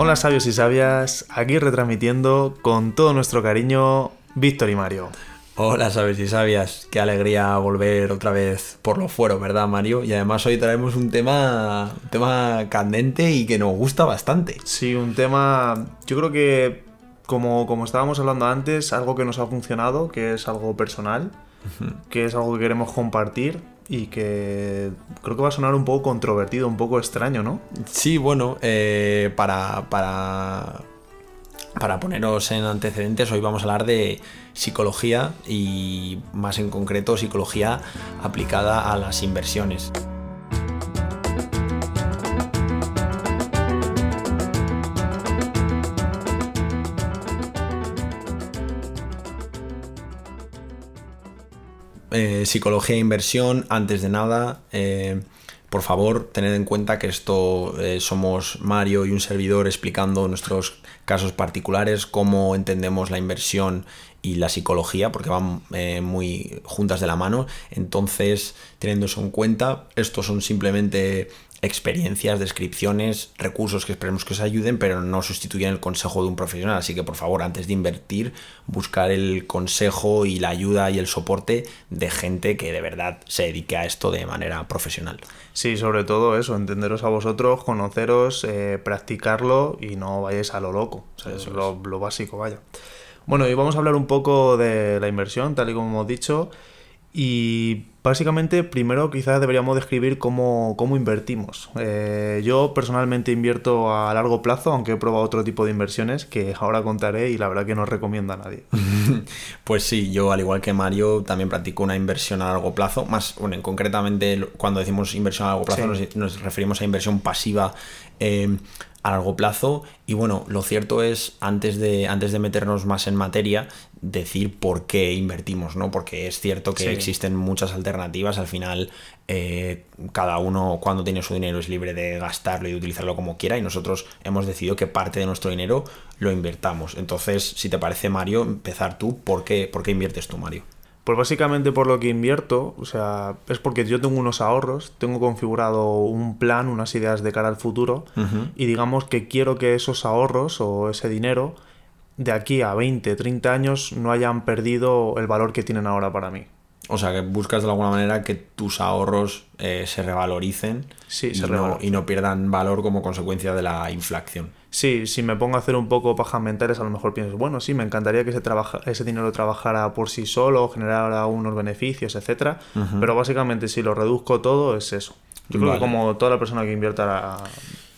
Hola sabios y sabias, aquí retransmitiendo con todo nuestro cariño Víctor y Mario. Hola sabios y sabias, qué alegría volver otra vez por los fueros, ¿verdad Mario? Y además hoy traemos un tema, un tema candente y que nos gusta bastante. Sí, un tema, yo creo que como, como estábamos hablando antes, algo que nos ha funcionado, que es algo personal, que es algo que queremos compartir y que creo que va a sonar un poco controvertido, un poco extraño, ¿no? Sí, bueno, eh, para, para, para poneros en antecedentes, hoy vamos a hablar de psicología y más en concreto psicología aplicada a las inversiones. Eh, psicología e inversión, antes de nada, eh, por favor, tened en cuenta que esto eh, somos Mario y un servidor explicando nuestros casos particulares, cómo entendemos la inversión y la psicología, porque van muy juntas de la mano. Entonces, teniendo eso en cuenta, estos son simplemente experiencias, descripciones, recursos que esperemos que os ayuden, pero no sustituyen el consejo de un profesional. Así que por favor, antes de invertir, buscar el consejo y la ayuda y el soporte de gente que de verdad se dedique a esto de manera profesional. Sí, sobre todo eso, entenderos a vosotros, conoceros, eh, practicarlo y no vayáis a lo loco. eso es lo, lo básico, vaya. Bueno, y vamos a hablar un poco de la inversión, tal y como hemos dicho. Y básicamente, primero quizás deberíamos describir cómo, cómo invertimos. Eh, yo personalmente invierto a largo plazo, aunque he probado otro tipo de inversiones que ahora contaré y la verdad que no recomiendo a nadie. pues sí, yo al igual que Mario también practico una inversión a largo plazo. Más, bueno, concretamente cuando decimos inversión a largo plazo nos, referimos a inversión pasiva. Eh, a largo plazo. Y bueno, lo cierto es, antes de, antes de meternos más en materia, decir por qué invertimos, ¿no? Porque es cierto que existen muchas alternativas. Al final, eh, cada uno cuando tiene su dinero es libre de gastarlo y de utilizarlo como quiera. Y nosotros hemos decidido que parte de nuestro dinero lo invertamos. Entonces, si te parece, Mario, empezar tú, ¿por qué, por qué inviertes tú, Mario? Pues básicamente por lo que invierto, o sea, es porque yo tengo unos ahorros, tengo configurado un plan, unas ideas de cara al futuro y digamos que quiero que esos ahorros o ese dinero de aquí a 20, 30 años no hayan perdido el valor que tienen ahora para mí. O sea, que buscas de alguna manera que tus ahorros eh, se revaloricen sí, y, se no, y no pierdan valor como consecuencia de la inflación. Sí, si me pongo a hacer un poco pajas mentales, a lo mejor pienso, bueno, sí, me encantaría que ese, trabaja, ese dinero trabajara por sí solo, generara unos beneficios, etcétera. Pero básicamente, si lo reduzco todo, es eso. Yo creo que como toda la persona que invierta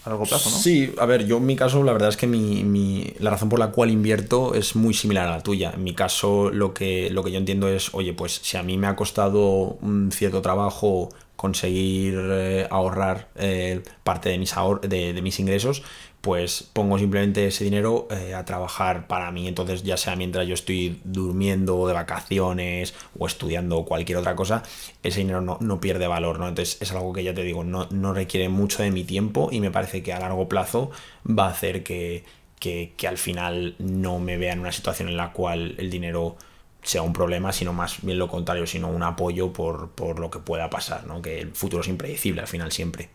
a, largo plazo, ¿no? Sí, a ver, yo en mi caso, la verdad es que mi, mi, la razón por la cual invierto es muy similar a la tuya. En mi caso, lo que, lo que yo entiendo es, oye, pues si a mí me ha costado un cierto trabajo conseguir eh, ahorrar eh, parte de mis, de, de, mis ingresos, pues pongo simplemente ese dinero eh, a trabajar para mí. Entonces, ya sea mientras yo estoy durmiendo de vacaciones o estudiando cualquier otra cosa, ese dinero no, pierde valor, ¿no? Entonces, es algo que ya te digo, no, no, requiere mucho de mi tiempo y me parece que a largo plazo va a hacer que, que, que al final no me vea en una situación en la cual el dinero sea un problema, sino más bien lo contrario, sino un apoyo por, por lo que pueda pasar, ¿no? Que el futuro es impredecible al final siempre.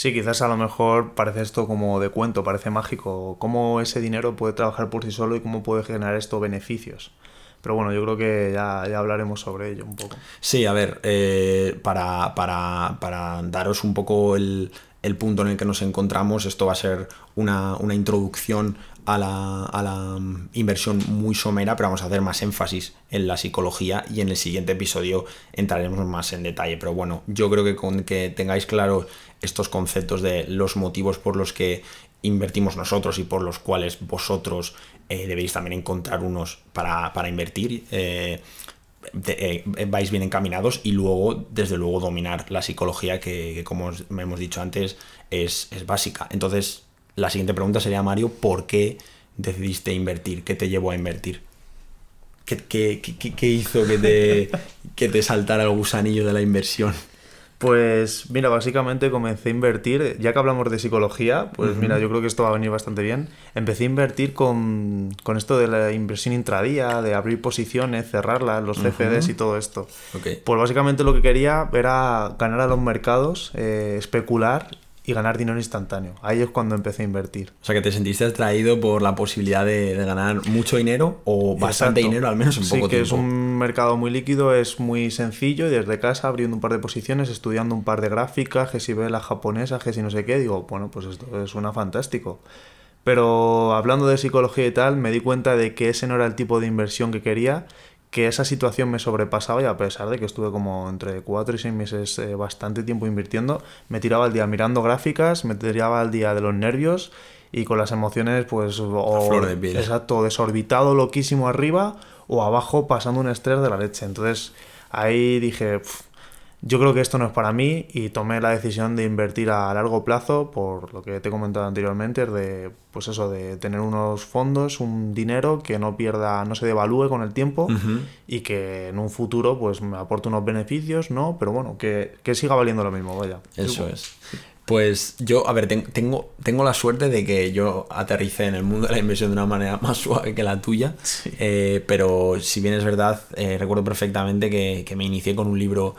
Sí, quizás a lo mejor parece esto como de cuento, parece mágico, cómo ese dinero puede trabajar por sí solo y cómo puede generar esto beneficios. Pero bueno, yo creo que ya, ya hablaremos sobre ello un poco. Sí, a ver, eh, para, para, para daros un poco el, el punto en el que nos encontramos. Esto va a ser una, una introducción a la, a la, inversión muy somera, pero vamos a hacer más énfasis en la psicología y en el siguiente episodio entraremos más en detalle. Pero bueno, yo creo que con que tengáis claro estos conceptos de los motivos por los que invertimos nosotros y por los cuales vosotros eh, debéis también encontrar unos para, para invertir. Eh, eh, vais bien encaminados y luego, desde luego, dominar la psicología que, como hemos dicho antes, es, es, básica. Entonces, la siguiente pregunta sería, Mario, ¿por qué decidiste invertir? ¿Qué te llevó a invertir? ¿Qué, qué, qué hizo que te, que te saltara el gusanillo de la inversión? Pues mira, básicamente comencé a invertir, ya que hablamos de psicología, pues mira, yo creo que esto va a venir bastante bien. Empecé a invertir con, con esto de la inversión intradía, de abrir posiciones, cerrarlas, los CFDs y todo esto. Pues básicamente lo que quería era ganar a los mercados, eh, especular y ganar dinero instantáneo. Ahí es cuando empecé a invertir. O sea, que te sentiste atraído por la posibilidad de, ganar mucho dinero o bastante dinero, al menos en poco tiempo. Sí, que es un mercado muy líquido, es muy sencillo y desde casa, abriendo un par de posiciones, estudiando un par de gráficas, que si ve la japonesa, que si no sé qué, digo, bueno, pues esto suena fantástico. Pero hablando de psicología y tal, me di cuenta de que ese no era el tipo de inversión que quería que esa situación me sobrepasaba y a pesar de que estuve como entre 4 y 6 meses eh, bastante tiempo invirtiendo, me tiraba al día mirando gráficas, me tiraba al día de los nervios y con las emociones pues o, exacto, desorbitado, loquísimo arriba o abajo pasando un estrés de la leche. Entonces ahí dije, yo creo que esto no es para mí y tomé la decisión de invertir a largo plazo por lo que te he comentado anteriormente, de pues eso, de tener unos fondos, un dinero que no pierda, no se devalúe con el tiempo y que en un futuro pues me aporte unos beneficios, ¿no? Pero bueno, que, siga valiendo lo mismo, vaya. Eso es. Pues yo, a ver, tengo, tengo la suerte de que yo aterricé en el mundo de la inversión de una manera más suave que la tuya, eh, pero si bien es verdad, eh, recuerdo perfectamente que, que me inicié con un libro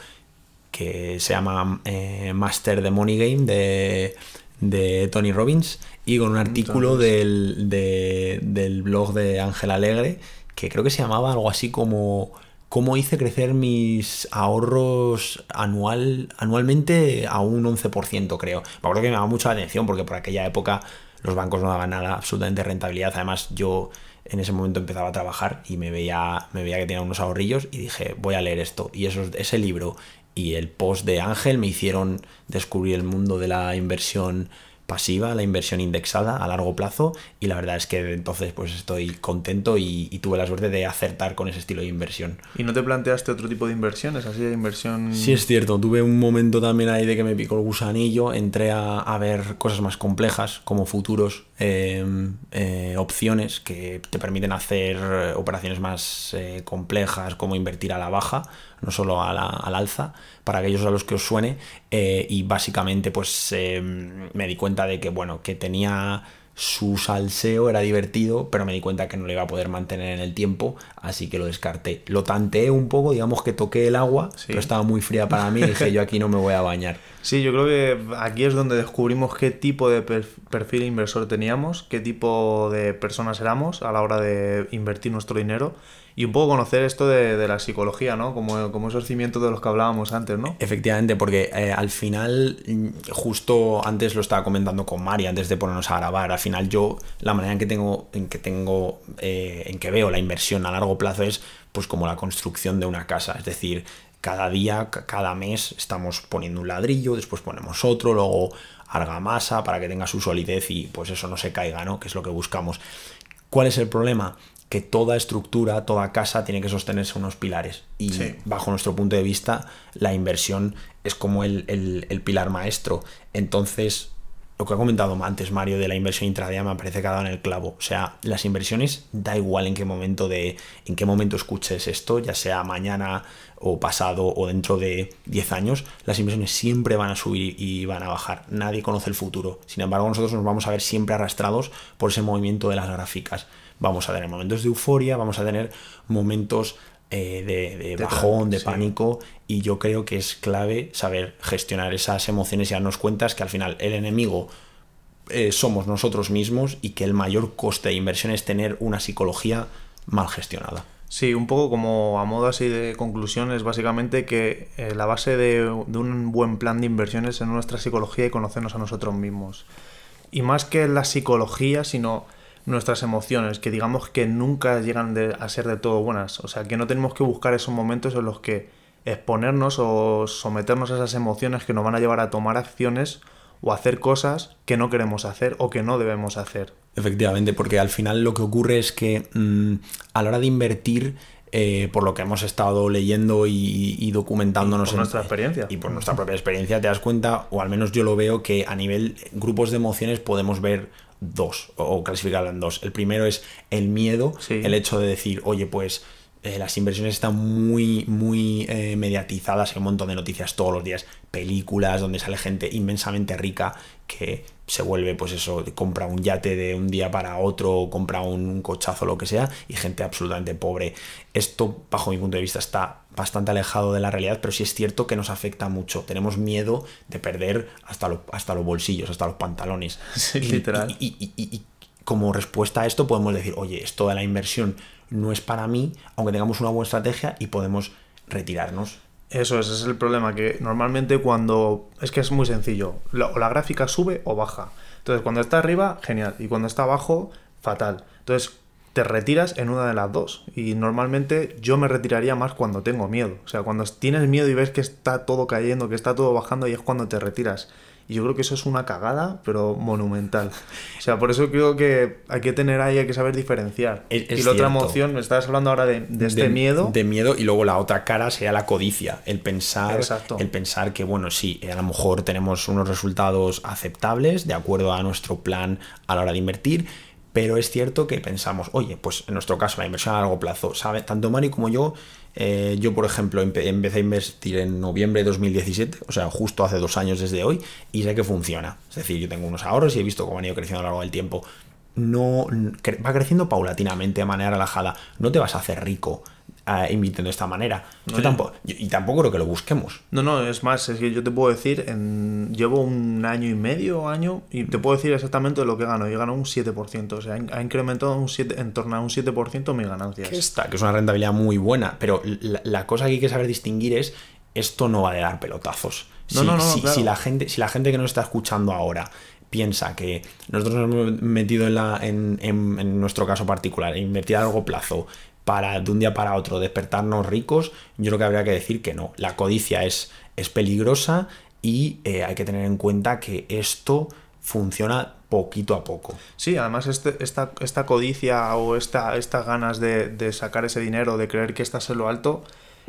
que se llama eh, Master the Money Game de, Tony Robbins y con un artículo del, del blog de Ángel Alegre que creo que se llamaba algo así como cómo hice crecer mis ahorros anual, anualmente a un 11%, creo. Me acuerdo que me daba mucha atención porque por aquella época los bancos no daban nada, absolutamente rentabilidad. Además, yo en ese momento empezaba a trabajar y me veía, me veía que tenía unos ahorrillos y dije, voy a leer esto. Y eso, ese libro y el post de Ángel me hicieron descubrir el mundo de la inversión pasiva, la inversión indexada a largo plazo y la verdad es que entonces pues estoy contento y, tuve la suerte de acertar con ese estilo de inversión. ¿Y no te planteaste otro tipo de inversiones, así de inversión? Sí, es cierto, tuve un momento también ahí de que me picó el gusanillo, entré a, ver cosas más complejas como futuros, em, eh, opciones que te permiten hacer operaciones más eh, complejas como invertir a la baja no solo al alza, para aquellos a los que os suene. Eh, y básicamente, pues em, me di cuenta de que, bueno, que tenía su salseo, era divertido, pero me di cuenta que no lo iba a poder mantener en el tiempo, así que lo descarté. Lo tanteé un poco, digamos que toqué el agua, pero estaba muy fría para mí y dije, yo aquí no me voy a bañar. Sí, yo creo que aquí es donde descubrimos qué tipo de perfil inversor teníamos, qué tipo de personas éramos a la hora de invertir nuestro dinero y un poco conocer esto de, la psicología, ¿no? Como, como, esos cimientos de los que hablábamos antes, ¿no? Efectivamente, porque eh, al final, mm, justo antes lo estaba comentando con Mari, antes de ponernos a grabar, al final yo, la manera en que tengo, en que tengo, eh, en que veo la inversión a largo plazo es pues como la construcción de una casa, es decir, cada día, cada mes estamos poniendo un ladrillo, después ponemos otro, luego argamasa para que tenga su solidez y pues eso no se caiga, ¿no? Que es lo que buscamos. ¿Cuál es el problema? Que toda estructura, toda casa tiene que sostenerse unos pilares. Y bajo nuestro punto de vista, la inversión es como el, pilar maestro. Entonces, lo que ha comentado antes Mario de la inversión intradía me parece que ha dado en el clavo. O sea, las inversiones da igual en qué momento de en qué momento escuches esto, ya sea mañana o pasado o dentro de 10 años, las inversiones siempre van a subir y van a bajar. Nadie conoce el futuro. Sin embargo, nosotros nos vamos a ver siempre arrastrados por ese movimiento de las gráficas vamos a tener momentos de euforia, vamos a tener momentos eh, de, bajón, de pánico, y yo creo que es clave saber gestionar esas emociones y darnos cuenta que al final el enemigo eh, somos nosotros mismos y que el mayor coste de inversión es tener una psicología mal gestionada. Sí, un poco como a modo así de conclusión es básicamente que eh, la base de, de, un buen plan de inversiones es en nuestra psicología y conocernos a nosotros mismos. Y más que la psicología, sino nuestras emociones, que digamos que nunca llegan a ser de todo buenas. O sea, que no tenemos que buscar esos momentos en los que exponernos o someternos a esas emociones que nos van a llevar a tomar acciones o hacer cosas que no queremos hacer o que no debemos hacer. Efectivamente, porque al final lo que ocurre es que mm, a la hora de invertir, eh, por lo que hemos estado leyendo y, documentándonos. por nuestra experiencia. Y por nuestra propia experiencia, te das cuenta, o al menos yo lo veo, que a nivel grupos de emociones podemos ver dos, o clasificarlo en dos. El primero es el miedo, el hecho de decir, oye, pues eh, las inversiones están muy, muy eh, mediatizadas, hay un montón de noticias todos los días, películas donde sale gente inmensamente rica que se vuelve, pues eso, compra un yate de un día para otro, compra un cochazo, lo que sea, y gente absolutamente pobre. Esto, bajo mi punto de vista, está bastante alejado de la realidad, pero sí es cierto que nos afecta mucho. Tenemos miedo de perder hasta, hasta los bolsillos, hasta los pantalones. Sí, literal. Y, como respuesta a esto podemos decir, oye, esto de la inversión no es para mí, aunque tengamos una buena estrategia y podemos retirarnos. Eso es, ese es el problema, que normalmente cuando... Es que es muy sencillo, o la gráfica sube o baja. Entonces cuando está arriba, genial, y cuando está abajo, fatal. Entonces te retiras en una de las dos. Y normalmente yo me retiraría más cuando tengo miedo. O sea, cuando tienes miedo y ves que está todo cayendo, que está todo bajando, y es cuando te retiras. Y yo creo que eso es una cagada, pero monumental. O sea, por eso creo que hay que tener ahí, hay que saber diferenciar. y la otra emoción, me estabas hablando ahora de, este miedo. De miedo y luego la otra cara sería la codicia. El pensar, el pensar que, bueno, sí, a lo mejor tenemos unos resultados aceptables de acuerdo a nuestro plan a la hora de invertir pero es cierto que pensamos, oye, pues en nuestro caso la inversión a largo plazo, ¿sabe? Tanto Mari como yo, eh, yo por ejemplo empecé a invertir en noviembre de 2017, o sea, justo hace dos años desde hoy, y sé que funciona. Es decir, yo tengo unos ahorros y he visto cómo han ido creciendo a lo largo del tiempo. No, va creciendo paulatinamente de manera relajada. No te vas a hacer rico invirtiendo de esta manera. yo tampoco, y tampoco creo que lo busquemos. No, no, es más, es que yo te puedo decir, en, llevo un año y medio, año, y te puedo decir exactamente lo que gano. Yo gano un 7%, o sea, ha incrementado un 7, en torno a un 7% mis ganancias. Que está, que es una rentabilidad muy buena, pero la, cosa que hay que saber distinguir es, esto no va a dar pelotazos. No, no, no, si, la gente, si la gente que nos está escuchando ahora piensa que nosotros nos hemos metido en, la, en, en, en, nuestro caso particular, invertir a largo plazo, para de un día para otro despertarnos ricos, yo creo que habría que decir que no. La codicia es, es peligrosa y eh, hay que tener en cuenta que esto funciona poquito a poco. Sí, además este, esta, esta codicia o esta, estas ganas de, sacar ese dinero, de creer que estás en lo alto,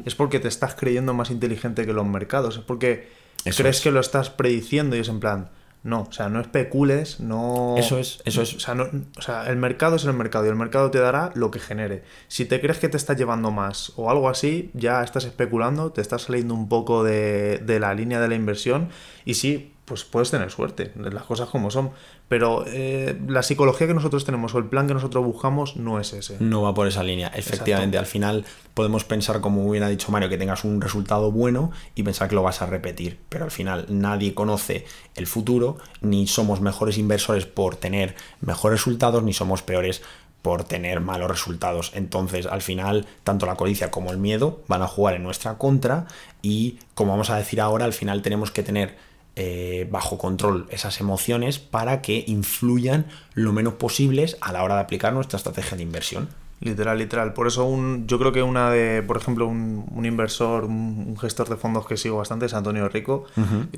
es porque te estás creyendo más inteligente que los mercados, es porque crees que lo estás prediciendo y es en plan, no, o sea, no especules, no... Eso es, eso es. O sea, no, o sea, el mercado es el mercado y el mercado te dará lo que genere. Si te crees que te está llevando más o algo así, ya estás especulando, te estás saliendo un poco de, de la línea de la inversión y sí, pues puedes tener suerte, las cosas como son. Pero eh, la psicología que nosotros tenemos o el plan que nosotros buscamos no es ese. No va por esa línea. Efectivamente, al final podemos pensar, como bien ha dicho Mario, que tengas un resultado bueno y pensar que lo vas a repetir. Pero al final nadie conoce el futuro, ni somos mejores inversores por tener mejores resultados, ni somos peores por tener malos resultados. Entonces, al final, tanto la codicia como el miedo van a jugar en nuestra contra y, como vamos a decir ahora, al final tenemos que tener eh, bajo control esas emociones para que influyan lo menos posibles a la hora de aplicar nuestra estrategia de inversión. Literal, literal. Por eso un, yo creo que una de, por ejemplo, un, inversor, un, gestor de fondos que sigo bastante es Antonio Rico.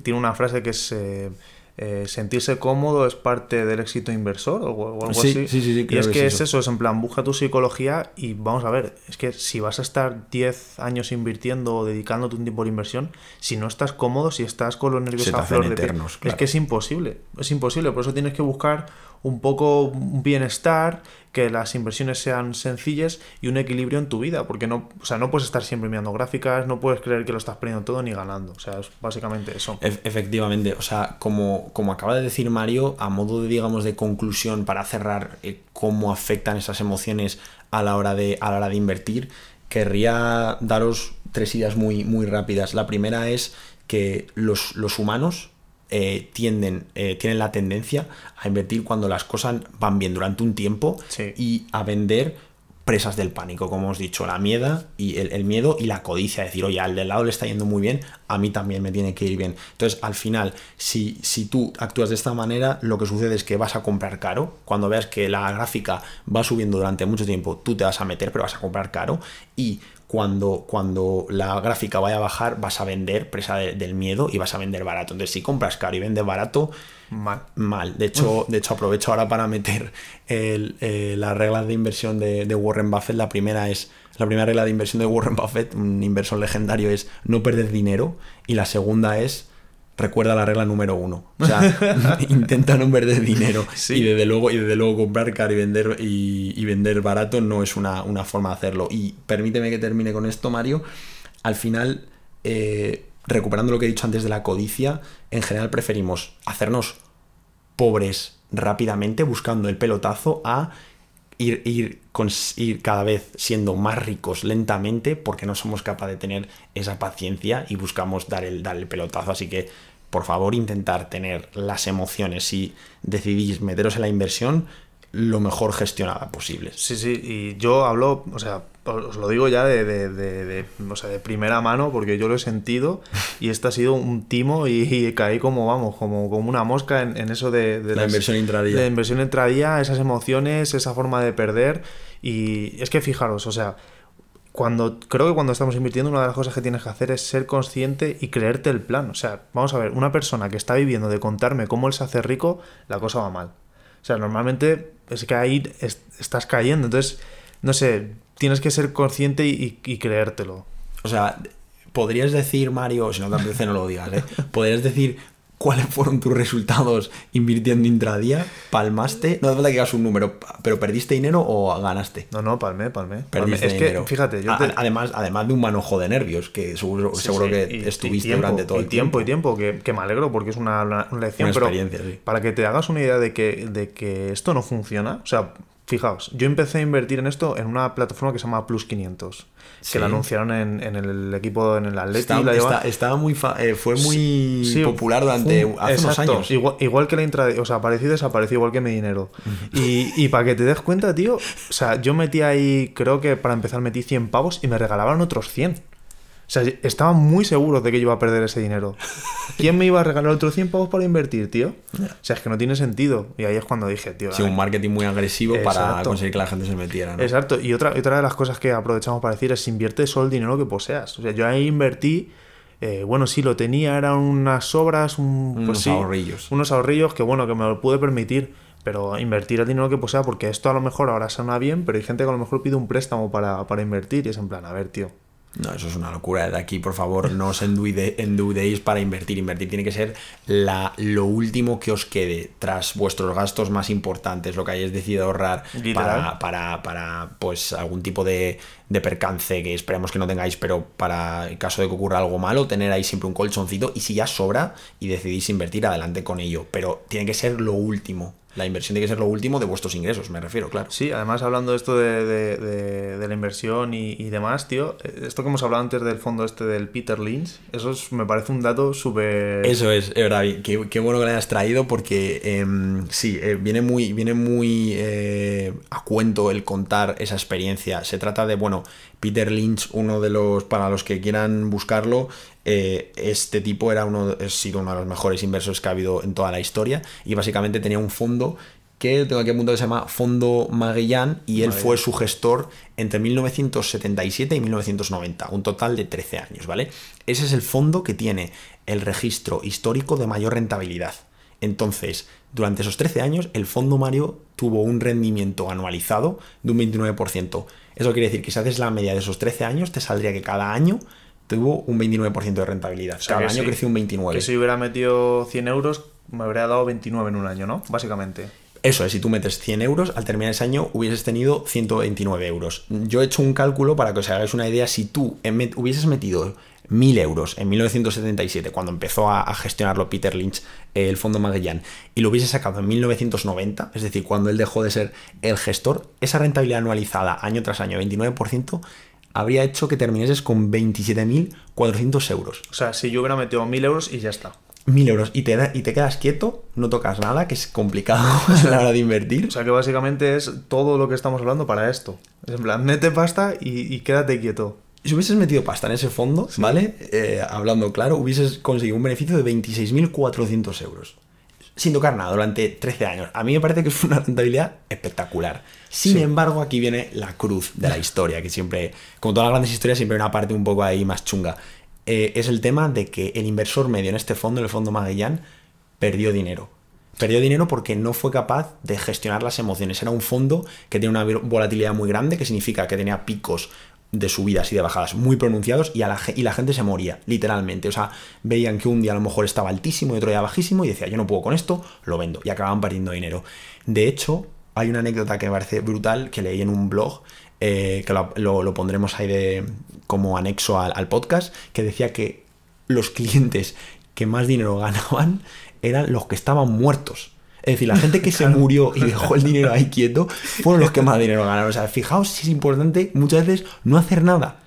Tiene una frase que es eh, eh, sentirse cómodo es parte del éxito inversor o, algo así. y es que, es eso. es en plan, busca tu psicología y vamos a ver, es que si vas a estar 10 años invirtiendo o dedicándote un tiempo de inversión, si no estás cómodo, si estás con los nervios a flor de piel, es que es imposible, es imposible, por eso tienes que buscar un poco bienestar, que las inversiones sean sencillas y un equilibrio en tu vida, porque no, o sea, no puedes estar siempre mirando gráficas, no puedes creer que lo estás perdiendo todo ni ganando, o sea, es básicamente eso. efectivamente, o sea, como, como acaba de decir Mario, a modo de, digamos, de conclusión para cerrar eh, cómo afectan esas emociones a la hora de, a la hora de invertir, querría daros tres ideas muy, muy rápidas. La primera es que los, los humanos eh, tienden, eh, tienen la tendencia a invertir cuando las cosas van bien durante un tiempo y a vender presas del pánico, como hemos dicho, la miedo y el, miedo y la codicia, decir, oye, al del lado le está yendo muy bien, a mí también me tiene que ir bien. Entonces, al final, si, si tú actúas de esta manera, lo que sucede es que vas a comprar caro, cuando veas que la gráfica va subiendo durante mucho tiempo, tú te vas a meter, pero vas a comprar caro, y cuando, cuando la gráfica vaya a bajar, vas a vender presa del miedo y vas a vender barato. Entonces, si compras caro y vendes barato, mal. mal. De, hecho, de hecho, aprovecho ahora para meter eh, las reglas de inversión de, de, Warren Buffett. La primera es. La primera regla de inversión de Warren Buffett, un inversor legendario, es no perder dinero. Y la segunda es recuerda la regla número uno. O sea, intenta no perder dinero. Y, desde luego, y desde luego comprar caro y vender, y, vender barato no es una, forma de hacerlo. Y permíteme que termine con esto, Mario. Al final, eh, recuperando lo que he dicho antes de la codicia, en general preferimos hacernos pobres rápidamente buscando el pelotazo a ir, ir, ir cada vez siendo más ricos lentamente porque no somos capaces de tener esa paciencia y buscamos dar el, dar el pelotazo. Así que, por favor, intentar tener las emociones si decidís meteros en la inversión lo mejor gestionada posible. Sí, sí, y yo hablo, o sea, os lo digo ya de, de, de, o sea, de primera mano porque yo lo he sentido y este ha sido un timo y, caí como, vamos, como, como una mosca en, eso de, la inversión intradía. La inversión intradía, esas emociones, esa forma de perder y es que fijaros, o sea, cuando creo que cuando estamos invirtiendo una de las cosas que tienes que hacer es ser consciente y creerte el plan. O sea, vamos a ver, una persona que está viviendo de contarme cómo él se hace rico, la cosa va mal. O sea, normalmente es que ahí estás cayendo. Entonces, no sé, tienes que ser consciente y, creértelo. O sea, podrías decir, Mario, si no te apetece no lo digas, ¿eh? podrías decir cuáles fueron tus resultados invirtiendo intradía, palmaste, no hace falta que hagas un número, pero ¿perdiste dinero o ganaste? No, no, palmé, palmé. Perdiste es dinero. que, fíjate, yo además, además de un manojo de nervios, que seguro, seguro que estuviste durante todo el tiempo. Y tiempo, que, que me alegro porque es una, una lección, pero para que te hagas una idea de que, de que esto no funciona, o sea, Fijaos, yo empecé a invertir en esto en una plataforma que se llama Plus 500, que la anunciaron en, el equipo, en el Atleti. estaba muy eh, fue muy popular durante hace unos años. Igual, que la intraday, o sea, apareció y desapareció, igual que mi dinero. y, y para que te des cuenta, tío, o sea, yo metí ahí, creo que para empezar metí 100 pavos y me regalaban otros 100. Sea, estaban muy seguros de que yo iba a perder ese dinero. ¿Quién me iba a regalar otros 100 pavos para invertir, tío? O sea, es que no tiene sentido. Y ahí es cuando dije, tío. Sí, un marketing muy agresivo para conseguir que la gente se metiera, ¿no? Exacto. Y otra, otra de las cosas que aprovechamos para decir es invierte solo el dinero que poseas. O sea, yo ahí invertí. Eh, bueno, sí, lo tenía, eran unas sobras, un, pues unos ahorrillos. Unos ahorrillos que, bueno, que me lo pude permitir. Pero invertir el dinero que posea, porque esto a lo mejor ahora suena bien, pero hay gente que a lo mejor pide un préstamo para, para invertir y es en plan, a ver, tío, no, eso es una locura. De aquí, por favor, no os endeudéis para invertir. Invertir tiene que ser la, lo último que os quede tras vuestros gastos más importantes, lo que hayáis decidido ahorrar para, para, para, pues, algún tipo de, de, percance que esperemos que no tengáis, pero para el caso de que ocurra algo malo, tener ahí siempre un colchoncito y si ya sobra y decidís invertir, adelante con ello. Pero tiene que ser lo último. La inversión tiene que ser lo último de vuestros ingresos, me refiero, claro. Sí, además hablando de esto de, la inversión y, demás, tío, esto que hemos hablado antes del fondo este del Peter Lynch, eso me parece un dato súper... Eso es, es verdad, qué, qué, bueno que lo hayas traído porque em, sí, eh, viene muy, viene muy eh, a cuento el contar esa experiencia. Se trata de, bueno, Peter Lynch, uno de los, para los que quieran buscarlo, eh, este tipo era uno, ha sido uno de los mejores inversores que ha habido en toda la historia y básicamente tenía un fondo que tengo aquí punto que se llama Fondo Magellan y él fue su gestor entre 1977 y 1990, un total de 13 años, ¿vale? Ese es el fondo que tiene el registro histórico de mayor rentabilidad. Entonces, durante esos 13 años, el fondo Mario tuvo un rendimiento anualizado de un 29%. Eso quiere decir que si haces la media de esos 13 años, te saldría que cada año tuvo un 29% de rentabilidad. Cada año creció un 29%. Que si hubiera metido 100 euros, me habría dado 29 en un año, ¿no? Básicamente. Eso es, si tú metes 100 euros, al terminar ese año hubieses tenido 129 euros. Yo he hecho un cálculo para que os hagáis una idea, si tú hubieses metido 1000 euros en 1977, cuando empezó a, gestionarlo Peter Lynch, el Fondo Magellan, y lo hubieses sacado en 1990, es decir, cuando él dejó de ser el gestor, esa rentabilidad anualizada año tras año, 29%, habría hecho que terminases con 27.400 euros. O sea, si yo hubiera metido 1.000 euros y ya está. 1.000 euros y te, y te quedas quieto, no tocas nada, que es complicado a la hora de invertir. O sea que básicamente es todo lo que estamos hablando para esto. Es en plan, mete pasta y, quédate quieto. Si hubieses metido pasta en ese fondo, ¿vale? Eh, hablando claro, hubieses conseguido un beneficio de 26.400 euros sin tocar nada durante 13 años. A mí me parece que es una rentabilidad espectacular. Sin embargo, aquí viene la cruz de la historia, que siempre, como todas las grandes historias, siempre hay una parte un poco ahí más chunga. Eh, es el tema de que el inversor medio en este fondo, en el fondo Magellan, perdió dinero. Perdió dinero porque no fue capaz de gestionar las emociones. Era un fondo que tiene una volatilidad muy grande, que significa que tenía picos de subidas y de bajadas muy pronunciados y, la, gente se moría, literalmente. O sea, veían que un día a lo mejor estaba altísimo y otro día bajísimo y decía, yo no puedo con esto, lo vendo. Y acababan perdiendo dinero. De hecho, hay una anécdota que me parece brutal que leí en un blog, eh, que lo, pondremos ahí de, como anexo al podcast, que decía que los clientes que más dinero ganaban eran los que estaban muertos. Es decir, la gente que se murió y dejó el dinero ahí quieto fueron los que más dinero ganaron. O sea, fijaos si es importante muchas veces no hacer nada.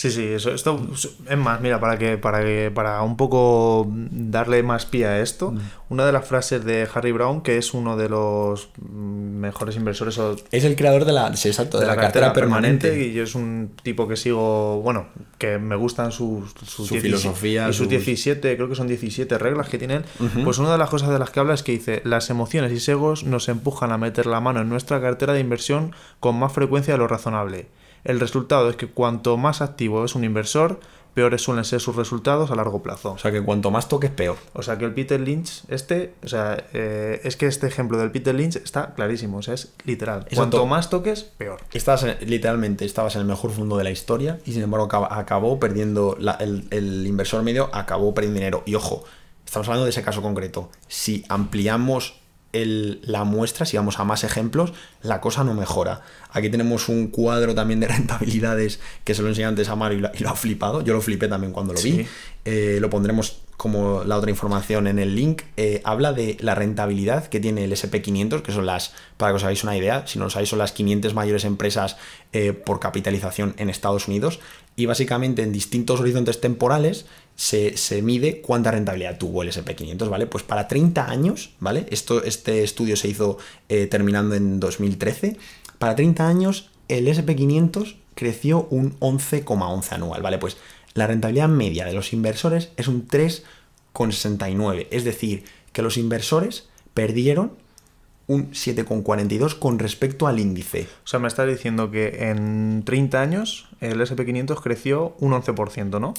Sí, sí, eso, esto es más, mira, para que, para que, para un poco darle más pie a esto, mm. una de las frases de Harry Brown, que es uno de los mejores inversores. es el creador de la, exacto, de, la, cartera, permanente. Y yo es un tipo que sigo, bueno, que me gustan sus, su filosofía. Y sus, 17, creo que son 17 reglas que tienen. Pues una de las cosas de las que habla es que dice, las emociones y segos nos empujan a meter la mano en nuestra cartera de inversión con más frecuencia de lo razonable el resultado es que cuanto más activo es un inversor, peores suelen ser sus resultados a largo plazo. O sea que cuanto más toques, peor. O sea que el Peter Lynch, este, o sea, eh, es que este ejemplo del Peter Lynch está clarísimo, o sea, es literal. Cuanto más toques, peor. Estabas literalmente, estabas en el mejor fondo de la historia y sin embargo acabó, perdiendo, el, el, inversor medio acabó perdiendo dinero. Y ojo, estamos hablando de ese caso concreto. Si ampliamos la muestra, si vamos a más ejemplos, la cosa no mejora. Aquí tenemos un cuadro también de rentabilidades que se lo enseñé antes a Mario y lo, ha flipado. Yo lo flipé también cuando lo vi. Eh, lo pondremos como la otra información en el link. Eh, habla de la rentabilidad que tiene el SP500, que son las, para que os hagáis una idea, si no lo sabéis, son las 500 mayores empresas eh, por capitalización en Estados Unidos. Y básicamente en distintos horizontes temporales se, mide cuánta rentabilidad tuvo el SP500, ¿vale? Pues para 30 años, ¿vale? Esto, este estudio se hizo eh, terminando en 2013. Para 30 años, el SP500 creció un 11,11 anual, ¿vale? Pues la rentabilidad media de los inversores es un 3,69. Es decir, que los inversores perdieron un 7,42 con respecto al índice. O sea, me estás diciendo que en 30 años el SP500 creció un 11%, ¿no?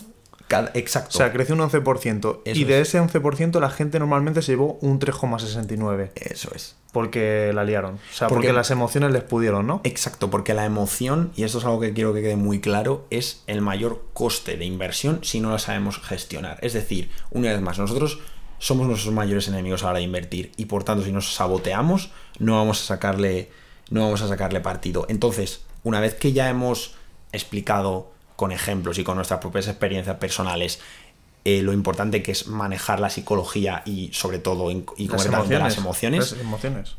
Exacto. O sea, creció un 11%. y de ese 11% la gente normalmente se llevó un 3,69. Eso es. Porque la liaron. O sea, porque, las emociones les pudieron, ¿no? Exacto, porque la emoción, y esto es algo que quiero que quede muy claro, es el mayor coste de inversión si no la sabemos gestionar. Es decir, una vez más, nosotros somos nuestros mayores enemigos a la hora de invertir y por tanto si nos saboteamos no vamos a sacarle no vamos a sacarle partido. Entonces, una vez que ya hemos explicado con ejemplos y con nuestras propias experiencias personales eh, lo importante que es manejar la psicología y sobre todo y las emociones, las emociones, emociones.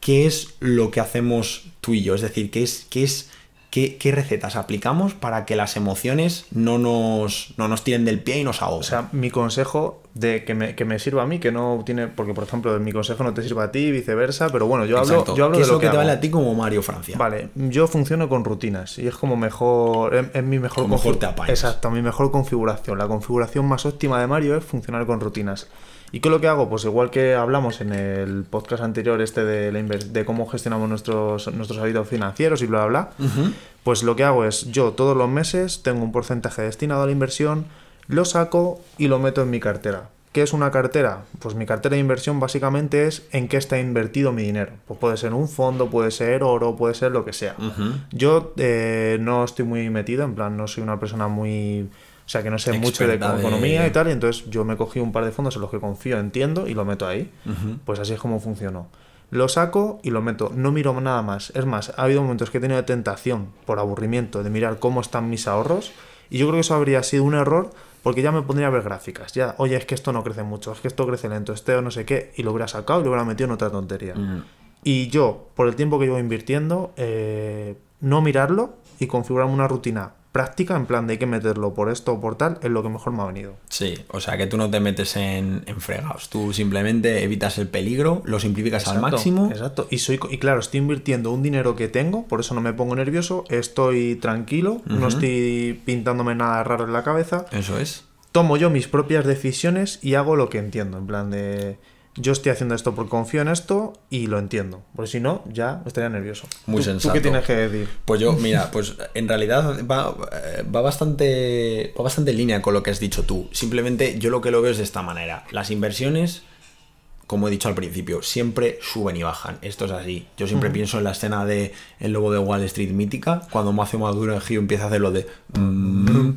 ¿Qué es lo que hacemos tú y yo? Es decir, ¿qué es, qué es ¿Qué, recetas aplicamos para que las emociones no nos, no nos tiren del pie y nos ahoguen? O sea, mi consejo de que me, que me, sirva a mí, que no tiene. Porque, por ejemplo, mi consejo no te sirva a ti, viceversa, pero bueno, yo hablo, yo hablo ¿Qué de es lo que, te vale a ti como Mario Francia? Vale, yo funciono con rutinas y es como mejor. Es, mi mejor. mejor te apañas. Exacto, mi mejor configuración. La configuración más óptima de Mario es funcionar con rutinas. ¿Y qué es lo que hago? Pues igual que hablamos en el podcast anterior este de, de cómo gestionamos nuestros, nuestros hábitos financieros y bla, bla, bla, pues lo que hago es yo todos los meses tengo un porcentaje destinado a la inversión, lo saco y lo meto en mi cartera. ¿Qué es una cartera? Pues mi cartera de inversión básicamente es en qué está invertido mi dinero. Pues puede ser un fondo, puede ser oro, puede ser lo que sea. Yo eh, no estoy muy metido, en plan, no soy una persona muy o sea, que no sé mucho de, economía y tal, y entonces yo me cogí un par de fondos en los que confío, entiendo y lo meto ahí. Pues así es como funcionó. Lo saco y lo meto, no miro nada más. Es más, ha habido momentos que he tenido tentación, por aburrimiento, de mirar cómo están mis ahorros, y yo creo que eso habría sido un error porque ya me pondría a ver gráficas. Ya, oye, es que esto no crece mucho, es que esto crece lento, este o no sé qué, y lo hubiera sacado y lo hubiera metido en otra tontería. Y yo, por el tiempo que llevo invirtiendo, eh, no mirarlo y configurarme una rutina práctica, en plan de hay que meterlo por esto o por tal, es lo que mejor me ha venido. Sí, o sea que tú no te metes en, en fregados, tú simplemente evitas el peligro, lo simplificas al máximo. Exacto, y, soy, y claro, estoy invirtiendo un dinero que tengo, por eso no me pongo nervioso, estoy tranquilo, no estoy pintándome nada raro en la cabeza. Eso es. Tomo yo mis propias decisiones y hago lo que entiendo, en plan de yo estoy haciendo esto porque confío en esto y lo entiendo. Porque si no, ya estaría nervioso. Muy sensato. ¿Tú qué tienes que decir? Pues yo, mira, pues en realidad va, eh, va, bastante, va bastante en línea con lo que has dicho tú. Simplemente yo lo que lo veo es de esta manera. Las inversiones, como he dicho al principio, siempre suben y bajan. Esto es así. Yo siempre pienso en la escena de El Lobo de Wall Street mítica, cuando hace Maduro en Gio empieza a hacer lo de... Mm,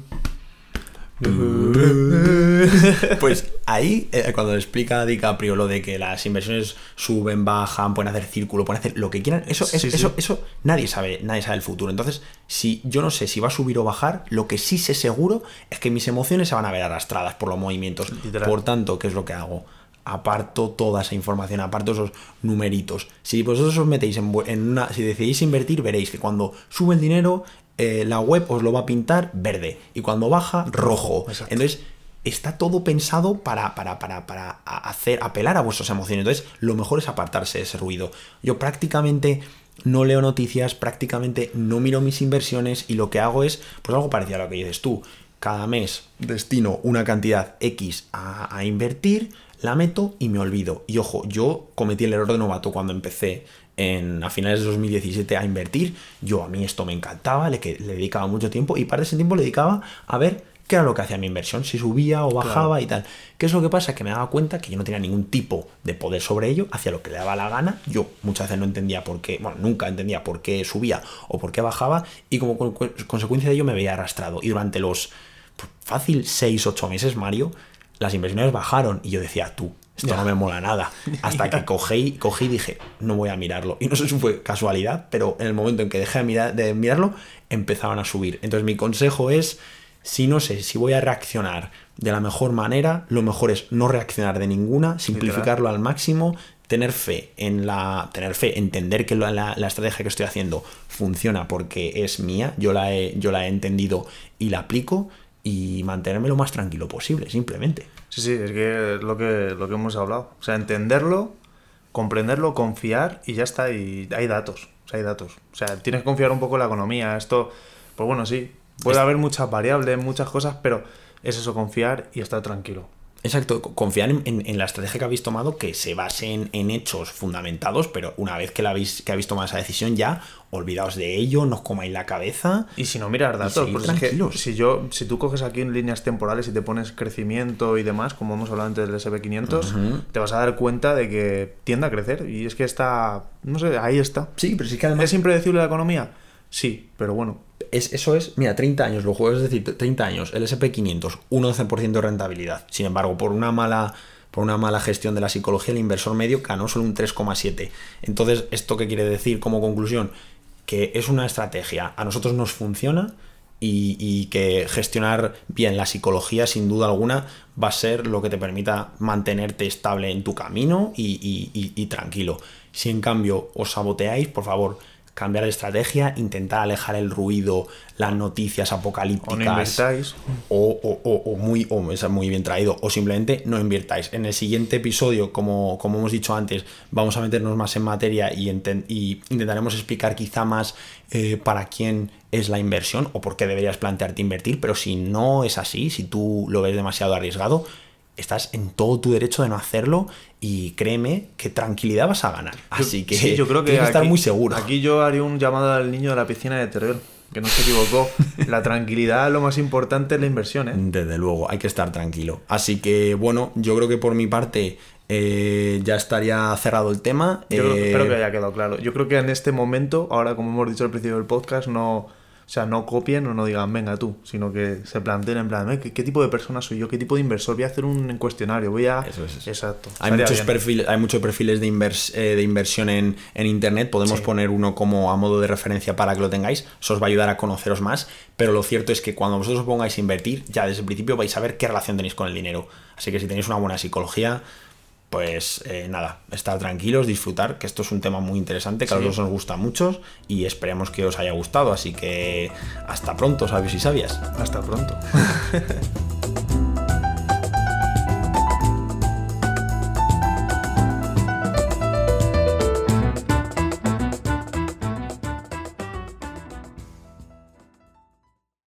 pues ahí, eh, cuando explica a DiCaprio lo de que las inversiones suben, bajan, pueden hacer círculo, pueden hacer lo que quieran, eso, eso, eso nadie sabe, nadie sabe el futuro. Entonces, si yo no sé si va a subir o bajar, lo que sí sé seguro es que mis emociones se van a ver arrastradas por los movimientos. Por tanto, ¿qué es lo que hago? aparto toda esa información, aparto esos numeritos. Si vosotros os metéis en, una, si decidís invertir, veréis que cuando sube el dinero, eh, la web os lo va a pintar verde y cuando baja, rojo. Entonces, está todo pensado para, para, para, para, hacer, apelar a vuestras emociones. Entonces, lo mejor es apartarse de ese ruido. Yo prácticamente no leo noticias, prácticamente no miro mis inversiones y lo que hago es, pues algo parecido a lo que dices tú. Cada mes destino una cantidad X a, a invertir, la meto y me olvido. Y ojo, yo cometí el error de novato cuando empecé en, a finales de 2017 a invertir. Yo a mí esto me encantaba, le, le dedicaba mucho tiempo y parte de ese tiempo le dedicaba a ver qué era lo que hacía mi inversión, si subía o bajaba y tal. ¿Qué es lo que pasa? Que me daba cuenta que yo no tenía ningún tipo de poder sobre ello, hacía lo que le daba la gana. Yo muchas veces no entendía por qué, bueno, nunca entendía por qué subía o por qué bajaba y como consecuencia de ello me veía arrastrado. Y durante los pues, fácil 6-8 meses, Mario, las inversiones bajaron y yo decía, tú, esto no me mola nada. Hasta que cogí, cogí y dije, no voy a mirarlo. Y no sé si fue casualidad, pero en el momento en que dejé de, mirar, de mirarlo, empezaban a subir. Entonces mi consejo es si no sé si voy a reaccionar de la mejor manera, lo mejor es no reaccionar de ninguna, simplificarlo al máximo, tener fe en la. tener fe, entender que la, estrategia que estoy haciendo funciona porque es mía, yo la he, yo la he entendido y la aplico. Y mantenerme lo más tranquilo posible, simplemente. Sí, sí, es que es lo que, lo que hemos hablado. O sea, entenderlo, comprenderlo, confiar y ya está. Y hay datos. O sea, hay datos. O sea, tienes que confiar un poco en la economía. Esto, pues bueno, sí, Puede haber muchas variables, muchas cosas, pero es eso, confiar y estar tranquilo. Exacto, confiar en, la estrategia que habéis tomado, que se base en, hechos fundamentados, pero una vez que, la habéis, que habéis tomado esa decisión ya, olvidaos de ello, no os comáis la cabeza. Y si no, mirar datos, porque si, yo, si tú coges aquí en líneas temporales y te pones crecimiento y demás, como hemos hablado antes del SP500, te vas a dar cuenta de que tiende a crecer y es que está, no sé, ahí está. Sí, pero sí que además... ¿Es impredecible la economía? Sí, pero bueno, eso es, mira, 30 años, lo juego es decir, 30 años, el SP500, un 11% de rentabilidad. Sin embargo, por una mala por una mala gestión de la psicología, el inversor medio ganó solo un 3,7. Entonces, ¿esto qué quiere decir como conclusión? Que es una estrategia, a nosotros nos funciona y, que gestionar bien la psicología, sin duda alguna, va a ser lo que te permita mantenerte estable en tu camino y, y tranquilo. Si en cambio os saboteáis, por favor, cambiar de estrategia, intentar alejar el ruido, las noticias apocalípticas. O, o, o, muy, o es muy bien traído, o simplemente no invirtáis. En el siguiente episodio, como, como hemos dicho antes, vamos a meternos más en materia y, y intentaremos explicar quizá más eh, para quién es la inversión o por qué deberías plantearte invertir, pero si no es así, si tú lo ves demasiado arriesgado, estás en todo tu derecho de no hacerlo y créeme que tranquilidad vas a ganar. Así que yo creo que tienes que estar muy seguro. Aquí yo haría un llamado al niño de la piscina de Teruel, que no se equivocó. la tranquilidad lo más importante es la inversión. ¿eh? Desde luego, hay que estar tranquilo. Así que bueno, yo creo que por mi parte eh, ya estaría cerrado el tema. Yo espero que haya quedado claro. Yo creo que en este momento, ahora como hemos dicho al principio del podcast, no o sea, no copien o no digan, venga tú, sino que se planteen en plan, ¿qué, ¿qué, tipo de persona soy yo? ¿Qué tipo de inversor? Voy a hacer un cuestionario, voy a... Eso es. Exacto. Hay muchos, perfiles, hay muchos perfiles de, eh, de inversión en, Internet, podemos poner uno como a modo de referencia para que lo tengáis, eso os va a ayudar a conoceros más, pero lo cierto es que cuando vosotros os pongáis a invertir, ya desde el principio vais a ver qué relación tenéis con el dinero. Así que si tenéis una buena psicología, pues eh, nada, estar tranquilos, disfrutar, que esto es un tema muy interesante, que a los nos gusta mucho y esperemos que os haya gustado. Así que hasta pronto, sabios y sabias. Hasta pronto.